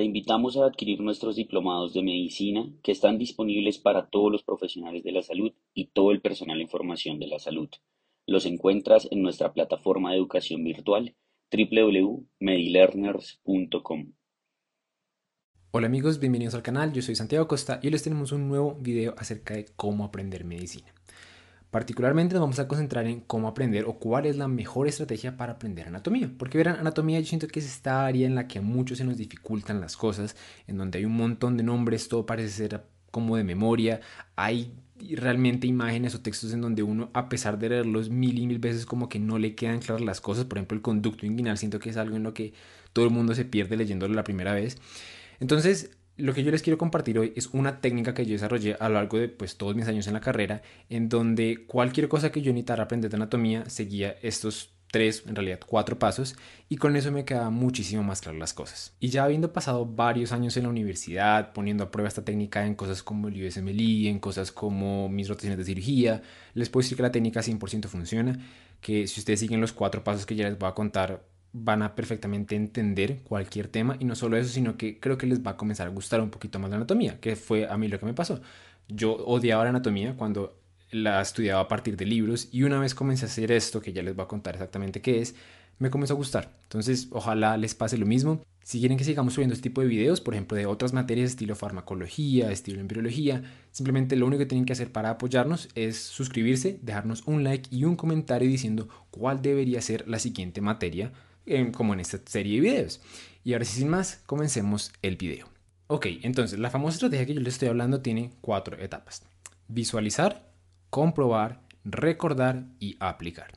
Te invitamos a adquirir nuestros diplomados de medicina que están disponibles para todos los profesionales de la salud y todo el personal en formación de la salud. Los encuentras en nuestra plataforma de educación virtual www.medilearners.com. Hola amigos, bienvenidos al canal, yo soy Santiago Costa y hoy les tenemos un nuevo video acerca de cómo aprender medicina. Particularmente nos vamos a concentrar en cómo aprender o cuál es la mejor estrategia para aprender anatomía. Porque verán, anatomía yo siento que es esta área en la que a muchos se nos dificultan las cosas, en donde hay un montón de nombres, todo parece ser como de memoria, hay realmente imágenes o textos en donde uno, a pesar de leerlos mil y mil veces, como que no le quedan claras las cosas. Por ejemplo, el conducto inguinal, siento que es algo en lo que todo el mundo se pierde leyéndolo la primera vez. Entonces, lo que yo les quiero compartir hoy es una técnica que yo desarrollé a lo largo de pues, todos mis años en la carrera, en donde cualquier cosa que yo necesitara aprender de anatomía seguía estos tres, en realidad cuatro pasos, y con eso me quedaba muchísimo más claras las cosas. Y ya habiendo pasado varios años en la universidad, poniendo a prueba esta técnica en cosas como el USMLE, en cosas como mis rotaciones de cirugía, les puedo decir que la técnica 100% funciona, que si ustedes siguen los cuatro pasos que ya les voy a contar, van a perfectamente entender cualquier tema y no solo eso, sino que creo que les va a comenzar a gustar un poquito más la anatomía, que fue a mí lo que me pasó. Yo odiaba la anatomía cuando la estudiaba a partir de libros y una vez comencé a hacer esto, que ya les voy a contar exactamente qué es, me comenzó a gustar. Entonces, ojalá les pase lo mismo. Si quieren que sigamos subiendo este tipo de videos, por ejemplo, de otras materias estilo farmacología, estilo embriología, simplemente lo único que tienen que hacer para apoyarnos es suscribirse, dejarnos un like y un comentario diciendo cuál debería ser la siguiente materia como en esta serie de videos. Y ahora sin más, comencemos el video. Ok, entonces la famosa estrategia que yo les estoy hablando tiene cuatro etapas. Visualizar, comprobar, recordar y aplicar.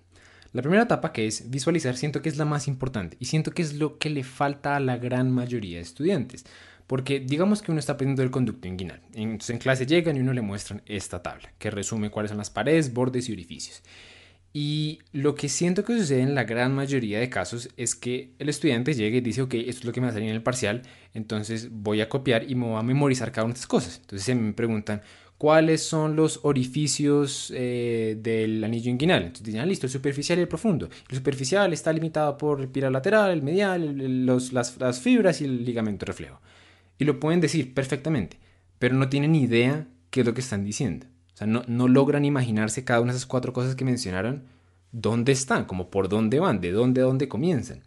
La primera etapa que es visualizar siento que es la más importante y siento que es lo que le falta a la gran mayoría de estudiantes. Porque digamos que uno está aprendiendo el conducto inguinal. Entonces en clase llegan y uno le muestran esta tabla que resume cuáles son las paredes, bordes y orificios. Y lo que siento que sucede en la gran mayoría de casos es que el estudiante llega y dice, ok, esto es lo que me va a salir en el parcial, entonces voy a copiar y me voy a memorizar cada una de estas cosas. Entonces se me preguntan, ¿cuáles son los orificios eh, del anillo inguinal? Entonces dicen, ah, listo, el superficial y el profundo. El superficial está limitado por el pilar lateral, el medial, los, las, las fibras y el ligamento reflejo. Y lo pueden decir perfectamente, pero no tienen idea qué es lo que están diciendo. O sea, no, no logran imaginarse cada una de esas cuatro cosas que mencionaron, dónde están, como por dónde van, de dónde a dónde comienzan.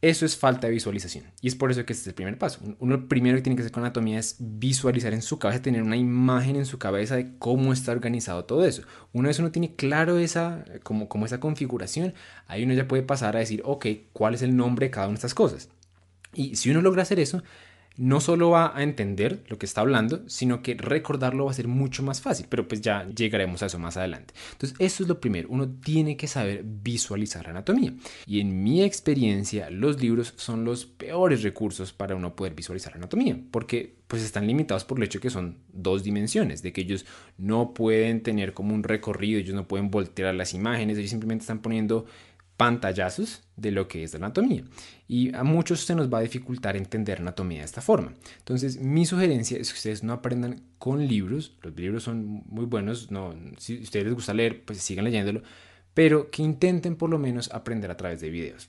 Eso es falta de visualización. Y es por eso que este es el primer paso. Uno lo primero que tiene que hacer con anatomía es visualizar en su cabeza, tener una imagen en su cabeza de cómo está organizado todo eso. Una vez uno tiene claro esa, como, como esa configuración, ahí uno ya puede pasar a decir, ok, ¿cuál es el nombre de cada una de estas cosas? Y si uno logra hacer eso, no solo va a entender lo que está hablando, sino que recordarlo va a ser mucho más fácil, pero pues ya llegaremos a eso más adelante. Entonces, eso es lo primero, uno tiene que saber visualizar anatomía. Y en mi experiencia, los libros son los peores recursos para uno poder visualizar anatomía, porque pues están limitados por el hecho que son dos dimensiones, de que ellos no pueden tener como un recorrido, ellos no pueden voltear las imágenes, ellos simplemente están poniendo pantallazos de lo que es la anatomía. Y a muchos se nos va a dificultar entender anatomía de esta forma. Entonces, mi sugerencia es que ustedes no aprendan con libros. Los libros son muy buenos. No, si a ustedes les gusta leer, pues sigan leyéndolo. Pero que intenten por lo menos aprender a través de videos.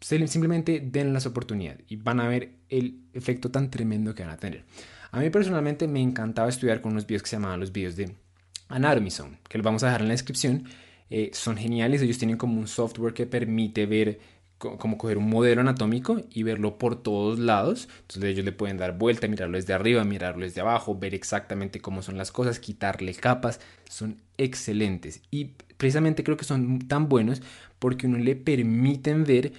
Simplemente den las oportunidades y van a ver el efecto tan tremendo que van a tener. A mí personalmente me encantaba estudiar con unos videos que se llamaban los videos de Anatomy Zone, que los vamos a dejar en la descripción eh, son geniales. Ellos tienen como un software que permite ver como coger un modelo anatómico y verlo por todos lados. Entonces ellos le pueden dar vuelta, mirarlo desde arriba, mirarlo desde abajo, ver exactamente cómo son las cosas, quitarle capas. Son excelentes y precisamente creo que son tan buenos porque uno le permiten ver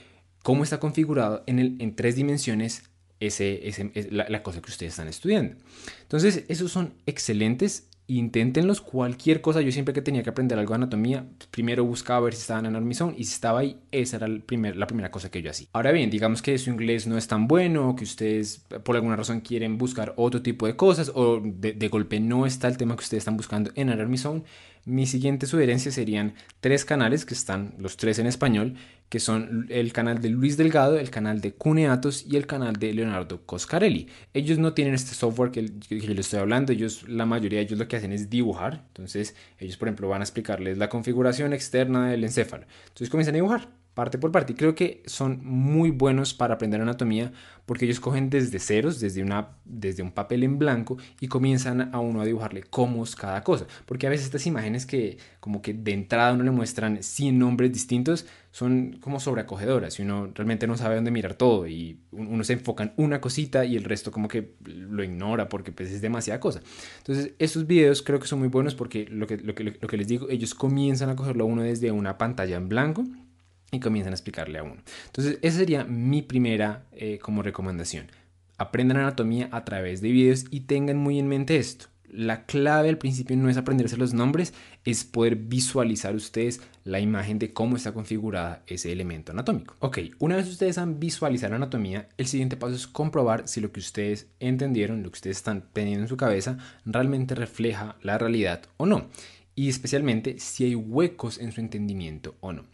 cómo está configurado en, el, en tres dimensiones ese, ese, la, la cosa que ustedes están estudiando. Entonces esos son excelentes inténtenlos cualquier cosa. Yo siempre que tenía que aprender algo de anatomía, primero buscaba ver si estaban en Armison y si estaba ahí, esa era el primer, la primera cosa que yo hacía. Ahora bien, digamos que su inglés no es tan bueno, que ustedes por alguna razón quieren buscar otro tipo de cosas o de, de golpe no está el tema que ustedes están buscando en Armison. Mi siguiente sugerencia serían tres canales que están los tres en español, que son el canal de Luis Delgado, el canal de Cuneatos y el canal de Leonardo Coscarelli. Ellos no tienen este software que, les estoy hablando, ellos, la mayoría de ellos lo que hacen es dibujar. Entonces, ellos, por ejemplo, van a explicarles la configuración externa del encéfalo. Entonces, comienzan a dibujar parte por parte. Y creo que son muy buenos para aprender anatomía porque ellos cogen desde ceros, desde, una, desde un papel en blanco y comienzan a uno a dibujarle cómo es cada cosa. Porque a veces estas imágenes que como que de entrada uno le muestran 100 nombres distintos son como sobreacogedoras y uno realmente no sabe dónde mirar todo y uno se enfoca en una cosita y el resto como que lo ignora porque pues es demasiada cosa. Entonces estos videos creo que son muy buenos porque lo que, lo que, lo que les digo, ellos comienzan a cogerlo uno desde una pantalla en blanco y comienzan a explicarle a uno. Entonces, esa sería mi primera eh, como recomendación. Aprendan anatomía a través de videos y tengan muy en mente esto. La clave al principio no es aprenderse los nombres, es poder visualizar ustedes la imagen de cómo está configurada ese elemento anatómico. Ok, una vez ustedes han visualizado anatomía, el siguiente paso es comprobar si lo que ustedes entendieron, lo que ustedes están teniendo en su cabeza, realmente refleja la realidad o no. Y especialmente si hay huecos en su entendimiento o no.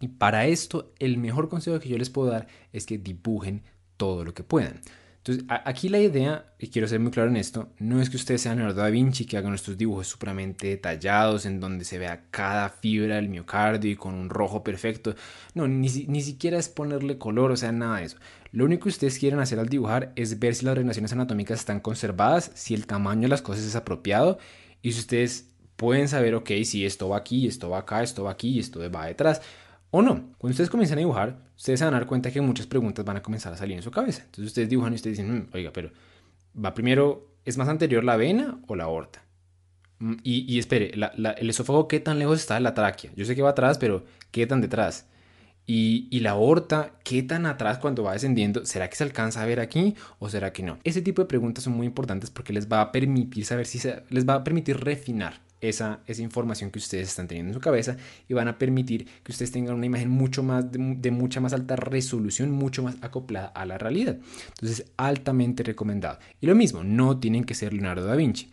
Y para esto, el mejor consejo que yo les puedo dar es que dibujen todo lo que puedan. Entonces, aquí la idea, y quiero ser muy claro en esto, no es que ustedes sean Leonardo da Vinci, que hagan estos dibujos supremamente detallados, en donde se vea cada fibra del miocardio y con un rojo perfecto. No, ni, ni siquiera es ponerle color, o sea, nada de eso. Lo único que ustedes quieren hacer al dibujar es ver si las relaciones anatómicas están conservadas, si el tamaño de las cosas es apropiado, y si ustedes pueden saber, ok, si esto va aquí, esto va acá, esto va aquí, y esto va detrás o no. Cuando ustedes comienzan a dibujar, ustedes se van a dar cuenta que muchas preguntas van a comenzar a salir en su cabeza. Entonces ustedes dibujan y ustedes dicen, mm, oiga, pero va primero, ¿es más anterior la vena o la aorta? Mm, y, espere, el esófago, ¿qué tan lejos está de la tráquea? Yo sé que va atrás, pero ¿qué tan detrás? Y, y, la aorta, ¿qué tan atrás cuando va descendiendo? ¿Será que se alcanza a ver aquí o será que no? Ese tipo de preguntas son muy importantes porque les va a permitir saber si se, les va a permitir refinar esa, esa información que ustedes están teniendo en su cabeza y van a permitir que ustedes tengan una imagen mucho más de, mucha más alta resolución, mucho más acoplada a la realidad. Entonces, altamente recomendado. Y lo mismo, no tienen que ser Leonardo da Vinci.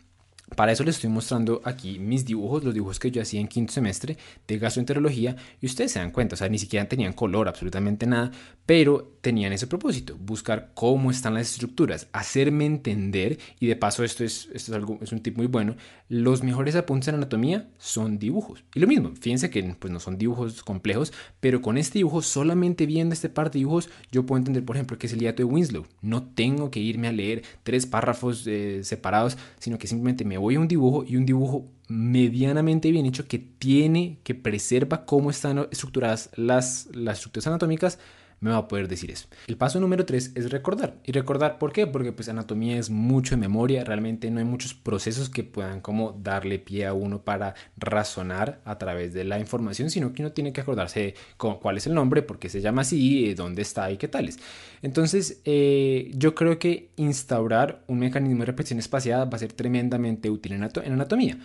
Para eso les estoy mostrando aquí mis dibujos, los dibujos que yo hacía en quinto semestre de gastroenterología y ustedes se dan cuenta, o sea, ni siquiera tenían color, absolutamente nada, pero tenían ese propósito, buscar cómo están las estructuras, hacerme entender y de paso esto es, esto es, algo, es un tip muy bueno, los mejores apuntes en anatomía son dibujos. Y lo mismo, fíjense que pues no son dibujos complejos, pero con este dibujo, solamente viendo este par de dibujos, yo puedo entender, por ejemplo, que es el hiato de Winslow. No tengo que irme a leer tres párrafos eh, separados, sino que simplemente me voy a un dibujo y un dibujo medianamente bien hecho que tiene, que preserva cómo están estructuradas las, las estructuras anatómicas me va a poder decir eso. El paso número tres es recordar. ¿Y recordar por qué? Porque pues anatomía es mucho de memoria, realmente no hay muchos procesos que puedan como darle pie a uno para razonar a través de la información, sino que uno tiene que acordarse cuál es el nombre, por qué se llama así, eh, dónde está y qué tales. Entonces, eh, yo creo que instaurar un mecanismo de repetición espaciada va a ser tremendamente útil en, anatomía.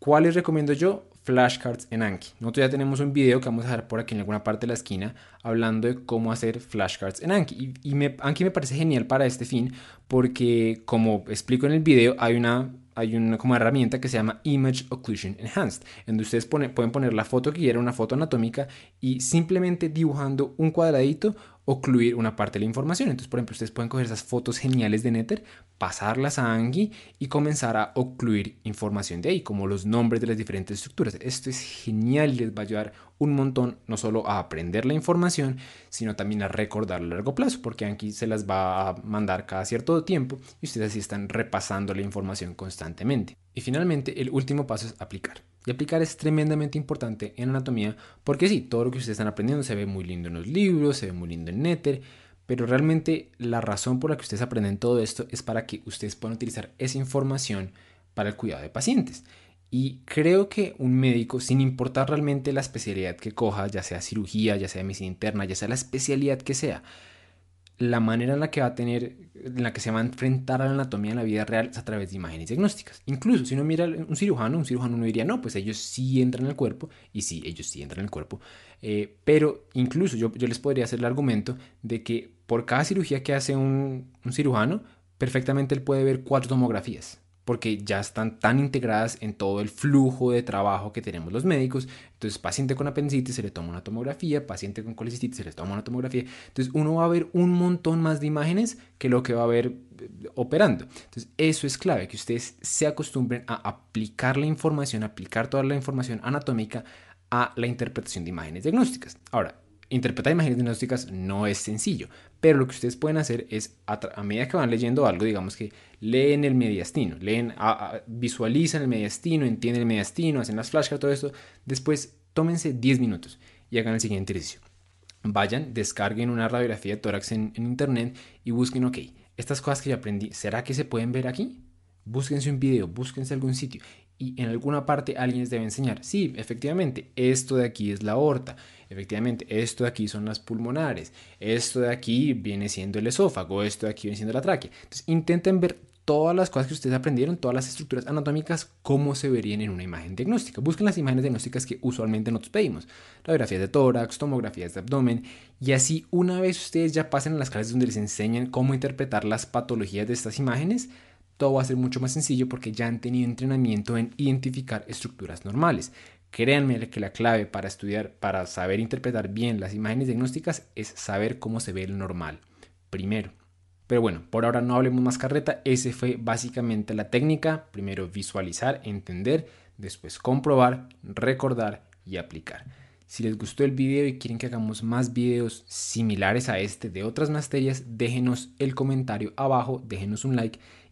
¿Cuáles recomiendo yo? Flashcards en Anki. Nosotros ya tenemos un video que vamos a dejar por aquí en alguna parte de la esquina hablando de cómo hacer flashcards en Anki. Y, me, Anki me parece genial para este fin porque como explico en el video hay una hay una como herramienta que se llama Image Occlusion Enhanced, en donde ustedes pueden poner la foto que quiera, una foto anatómica, y simplemente dibujando un cuadradito ocluir una parte de la información. Entonces, por ejemplo, ustedes pueden coger esas fotos geniales de Nether, pasarlas a Anki y comenzar a ocluir información de ahí, como los nombres de las diferentes estructuras. Esto es genial les va a ayudar un montón, no solo a aprender la información, sino también a recordar a largo plazo, porque Anki se las va a mandar cada cierto tiempo y ustedes así están repasando la información constantemente. Y finalmente, el último paso es aplicar. Y aplicar es tremendamente importante en anatomía porque sí, todo lo que ustedes están aprendiendo se ve muy lindo en los libros, se ve muy lindo en Nether, pero realmente la razón por la que ustedes aprenden todo esto es para que ustedes puedan utilizar esa información para el cuidado de pacientes. Y creo que un médico, sin importar realmente la especialidad que coja, ya sea cirugía, ya sea medicina interna, ya sea la especialidad que sea, la manera en la que va a tener, en la que se va a enfrentar a la anatomía en la vida real es a través de imágenes diagnósticas. Incluso si uno mira un cirujano, un cirujano no diría, no, pues ellos sí entran en el cuerpo, y sí, ellos sí entran en el cuerpo, eh, pero incluso yo, yo, les podría hacer el argumento de que por cada cirugía que hace un, un cirujano, perfectamente él puede ver cuatro tomografías porque ya están tan integradas en todo el flujo de trabajo que tenemos los médicos. Entonces, paciente con apendicitis se le toma una tomografía, paciente con colecistitis se le toma una tomografía. Entonces, uno va a ver un montón más de imágenes que lo que va a ver eh, operando. Entonces, eso es clave, que ustedes se acostumbren a aplicar la información, aplicar toda la información anatómica a la interpretación de imágenes diagnósticas. Ahora, interpretar imágenes diagnósticas no es sencillo, pero lo que ustedes pueden hacer es, a, medida que van leyendo algo, digamos que leen el mediastino, leen, visualizan el mediastino, entienden el mediastino, hacen las flashcards, todo esto, después tómense 10 minutos y hagan el siguiente ejercicio. Vayan, descarguen una radiografía de tórax en, en internet y busquen, ok, estas cosas que yo aprendí, ¿será que se pueden ver aquí? Búsquense un video, búsquense algún sitio y en alguna parte alguien les debe enseñar, sí, efectivamente, esto de aquí es la aorta, efectivamente, esto de aquí son las pulmonares, esto de aquí viene siendo el esófago, esto de aquí viene siendo la tráquea. Entonces, intenten ver todas las cosas que ustedes aprendieron, todas las estructuras anatómicas, cómo se verían en una imagen diagnóstica. Busquen las imágenes diagnósticas que usualmente nosotros pedimos. Radiografías de tórax, tomografías de abdomen. Y así, una vez ustedes ya pasen a las clases donde les enseñan cómo interpretar las patologías de estas imágenes, todo va a ser mucho más sencillo porque ya han tenido entrenamiento en identificar estructuras normales. Créanme que la clave para estudiar, para saber interpretar bien las imágenes diagnósticas es saber cómo se ve el normal. Primero. Pero bueno, por ahora no hablemos más carreta. Ese fue básicamente la técnica. Primero visualizar, entender, después comprobar, recordar y aplicar. Si les gustó el video y quieren que hagamos más videos similares a este de otras materias, déjenos el comentario abajo, déjenos un like